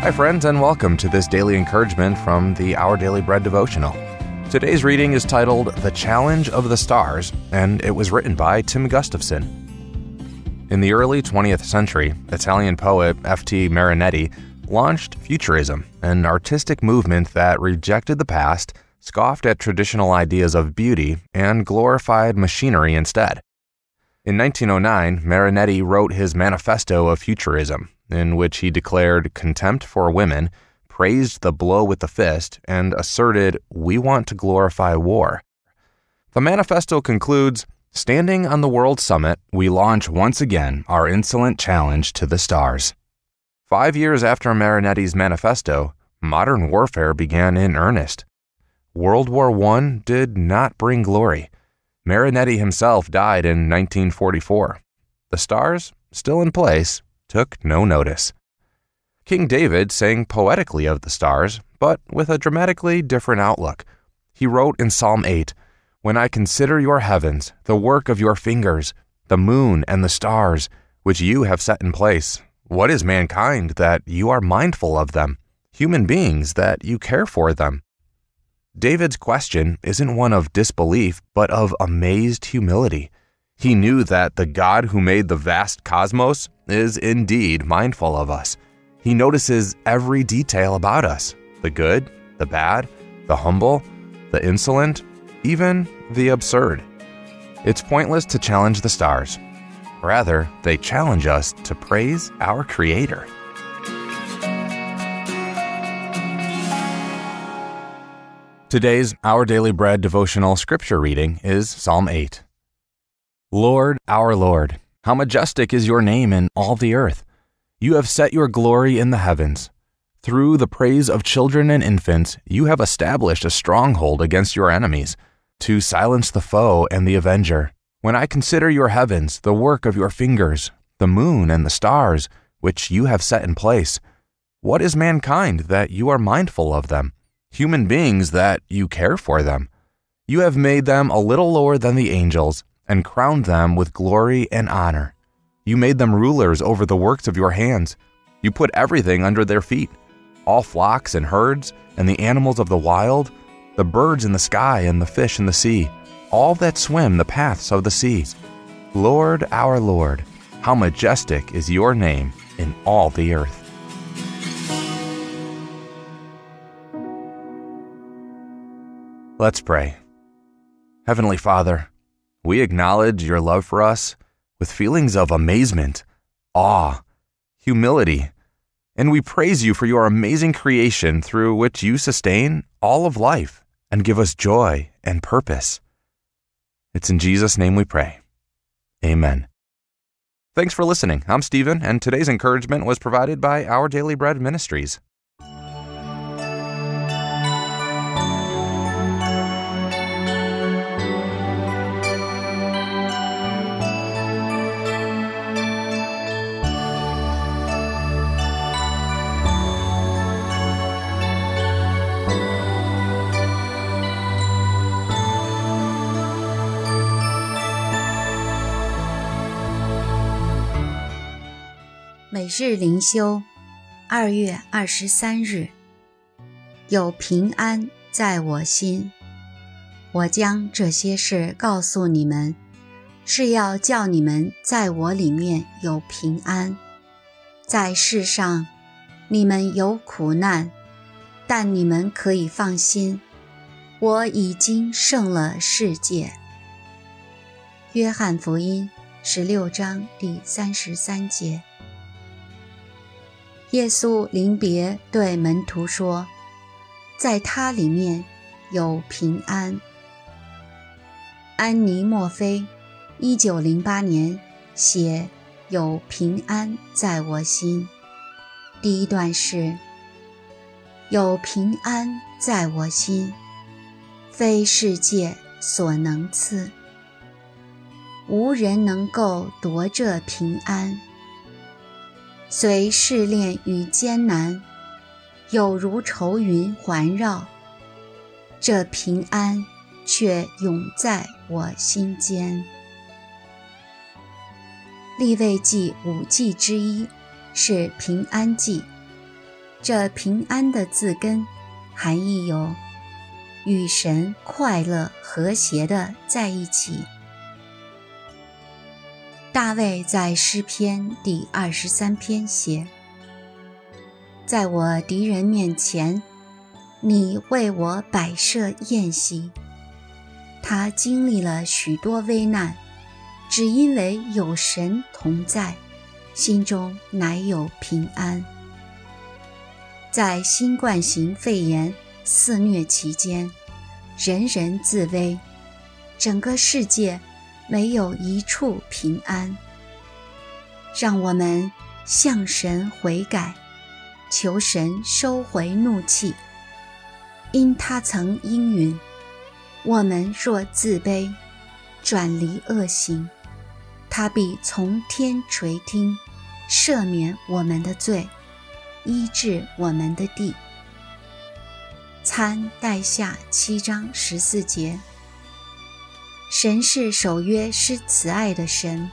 Hi, friends, and welcome to this daily encouragement from the Our Daily Bread devotional. Today's reading is titled The Challenge of the Stars, and it was written by Tim Gustafson. In the early 20th century, Italian poet F.T. Marinetti launched Futurism, an artistic movement that rejected the past, scoffed at traditional ideas of beauty, and glorified machinery instead. In 1909, Marinetti wrote his Manifesto of Futurism, in which he declared contempt for women, praised the blow with the fist, and asserted, We want to glorify war. The manifesto concludes Standing on the World Summit, we launch once again our insolent challenge to the stars. Five years after Marinetti's manifesto, modern warfare began in earnest. World War I did not bring glory. Marinetti himself died in 1944. The stars, still in place, took no notice. King David sang poetically of the stars, but with a dramatically different outlook. He wrote in Psalm 8 When I consider your heavens, the work of your fingers, the moon and the stars, which you have set in place, what is mankind that you are mindful of them? Human beings that you care for them? David's question isn't one of disbelief, but of amazed humility. He knew that the God who made the vast cosmos is indeed mindful of us. He notices every detail about us the good, the bad, the humble, the insolent, even the absurd. It's pointless to challenge the stars. Rather, they challenge us to praise our Creator. Today's Our Daily Bread devotional scripture reading is Psalm 8. Lord, our Lord, how majestic is your name in all the earth! You have set your glory in the heavens. Through the praise of children and infants, you have established a stronghold against your enemies, to silence the foe and the avenger. When I consider your heavens, the work of your fingers, the moon and the stars, which you have set in place, what is mankind that you are mindful of them? Human beings that you care for them. You have made them a little lower than the angels and crowned them with glory and honor. You made them rulers over the works of your hands. You put everything under their feet all flocks and herds, and the animals of the wild, the birds in the sky and the fish in the sea, all that swim the paths of the sea. Lord, our Lord, how majestic is your name in all the earth. Let's pray. Heavenly Father, we acknowledge your love for us with feelings of amazement, awe, humility, and we praise you for your amazing creation through which you sustain all of life and give us joy and purpose. It's in Jesus' name we pray. Amen. Thanks for listening. I'm Stephen, and today's encouragement was provided by Our Daily Bread Ministries. 每日灵修，二月二十三日，有平安在我心。我将这些事告诉你们，是要叫你们在我里面有平安。在世上，你们有苦难，但你们可以放心，我已经胜了世界。约翰福音十六章第三十三节。耶稣临别对门徒说：“在他里面有平安。”安妮·墨菲，一九零八年写《有平安在我心》。第一段是：“有平安在我心，非世界所能赐，无人能够夺这平安。”随试炼与艰难，有如愁云环绕，这平安却永在我心间。立位记五祭之一是平安祭。这平安的字根，含义有与神快乐和谐的在一起。大卫在诗篇第二十三篇写：“在我敌人面前，你为我摆设宴席。”他经历了许多危难，只因为有神同在，心中乃有平安。在新冠型肺炎肆虐期间，人人自危，整个世界没有一处平安。让我们向神悔改，求神收回怒气，因他曾应允。我们若自卑，转离恶行，他必从天垂听，赦免我们的罪，医治我们的地。参代下七章十四节。神是守约施慈爱的神。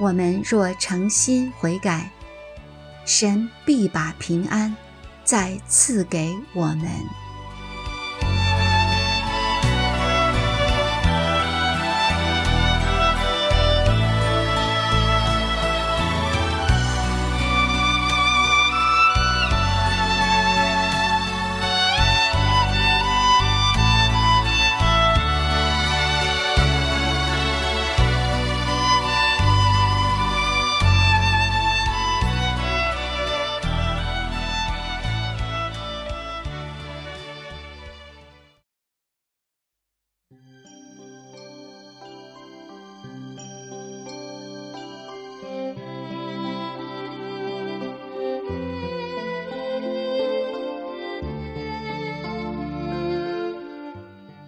我们若诚心悔改，神必把平安再赐给我们。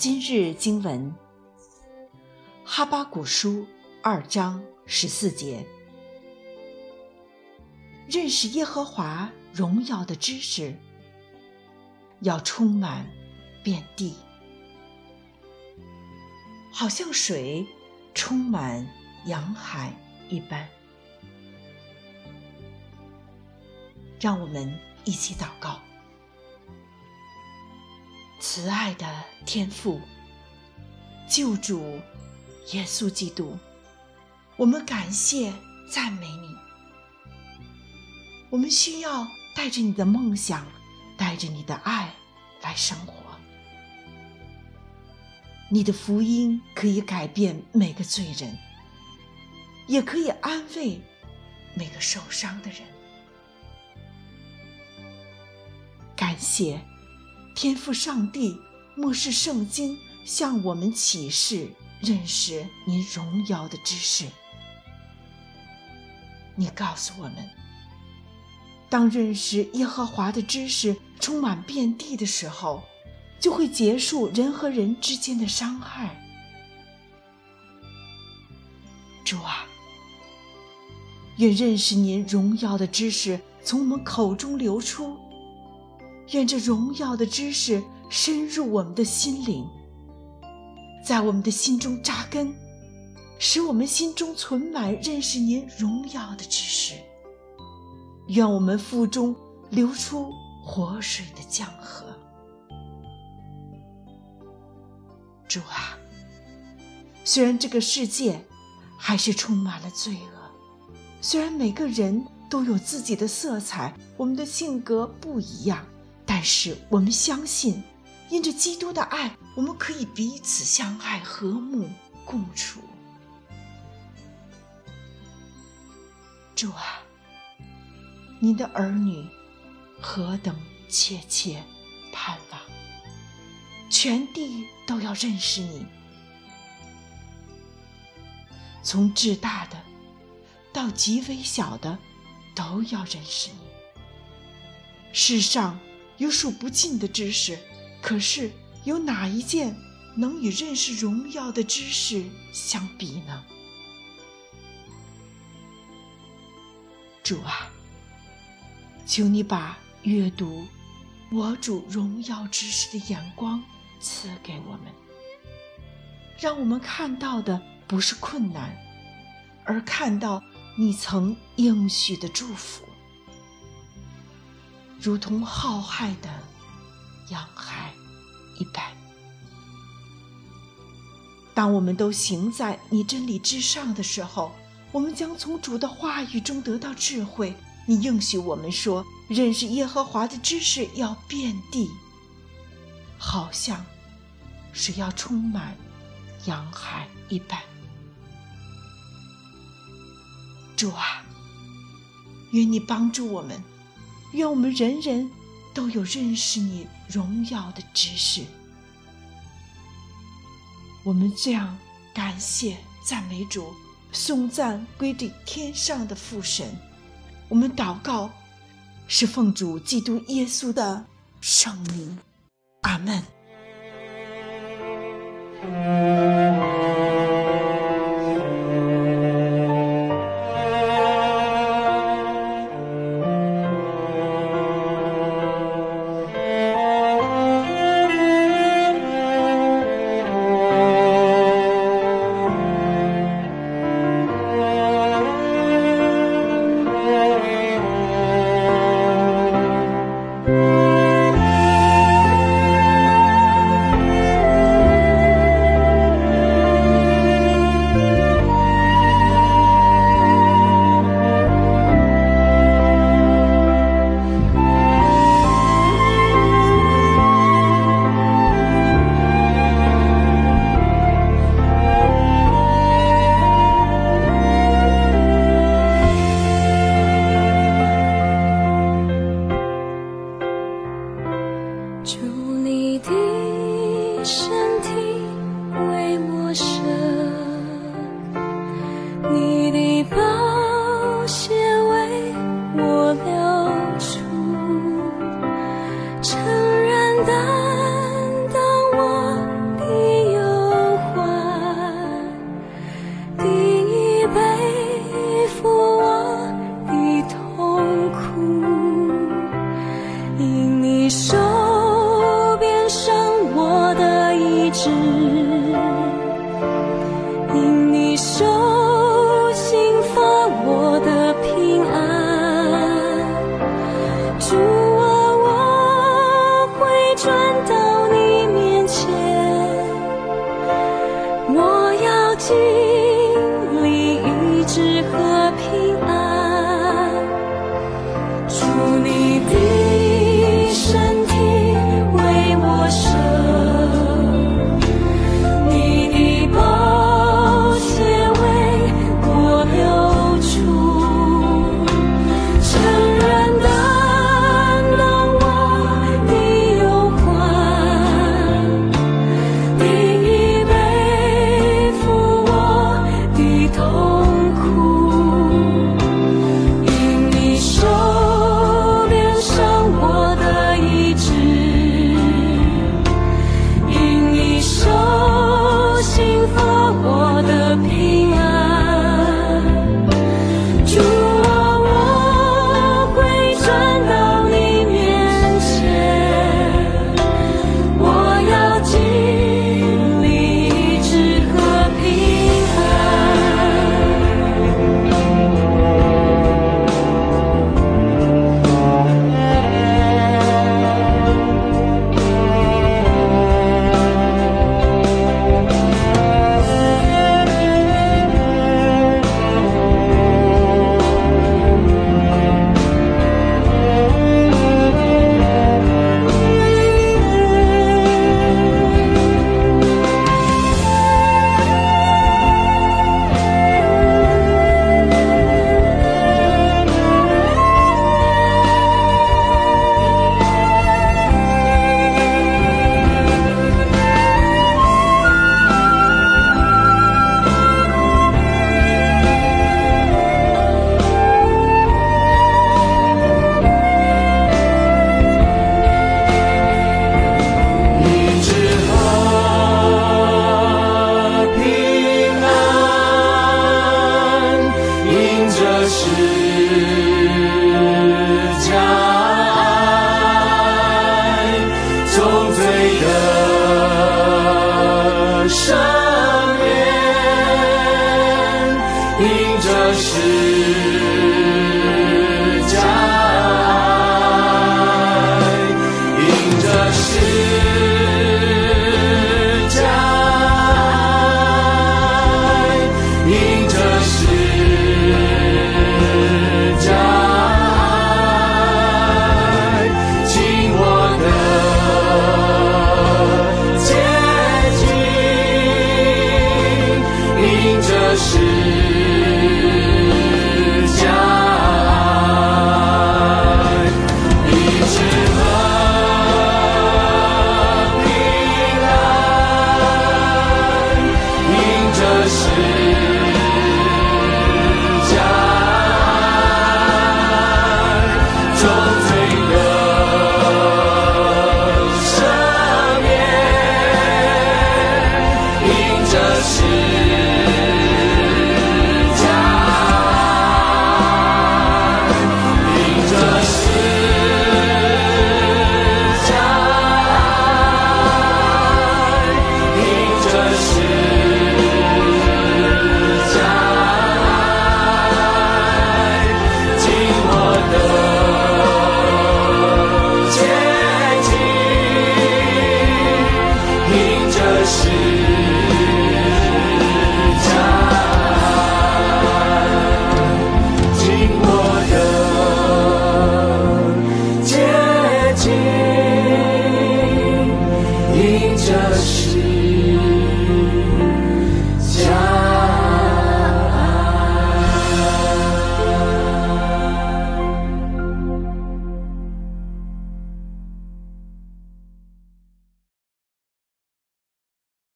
今日经文：哈巴古书二章十四节。认识耶和华荣耀的知识，要充满遍地，好像水充满洋海一般。让我们一起祷告。慈爱的天父，救主耶稣基督，我们感谢赞美你。我们需要带着你的梦想，带着你的爱来生活。你的福音可以改变每个罪人，也可以安慰每个受伤的人。感谢。天赋上帝，漠视圣经，向我们启示认识您荣耀的知识。你告诉我们，当认识耶和华的知识充满遍地的时候，就会结束人和人之间的伤害。主啊，愿认识您荣耀的知识从我们口中流出。愿这荣耀的知识深入我们的心灵，在我们的心中扎根，使我们心中存满认识您荣耀的知识。愿我们腹中流出活水的江河。主啊，虽然这个世界还是充满了罪恶，虽然每个人都有自己的色彩，我们的性格不一样。但是我们相信，因着基督的爱，我们可以彼此相爱、和睦共处。主啊，您的儿女何等切切盼望，全地都要认识你，从至大的到极微小的，都要认识你。世上。有数不尽的知识，可是有哪一件能与认识荣耀的知识相比呢？主啊，求你把阅读我主荣耀知识的眼光赐给我们，让我们看到的不是困难，而看到你曾应许的祝福，如同浩瀚的洋海一般。当我们都行在你真理之上的时候，我们将从主的话语中得到智慧。你应许我们说，认识耶和华的知识要遍地，好像是要充满洋海一般。主啊，愿你帮助我们，愿我们人人都有认识你荣耀的知识。我们这样感谢、赞美主，颂赞归给天上的父神。我们祷告，是奉主基督耶稣的圣名，阿门。心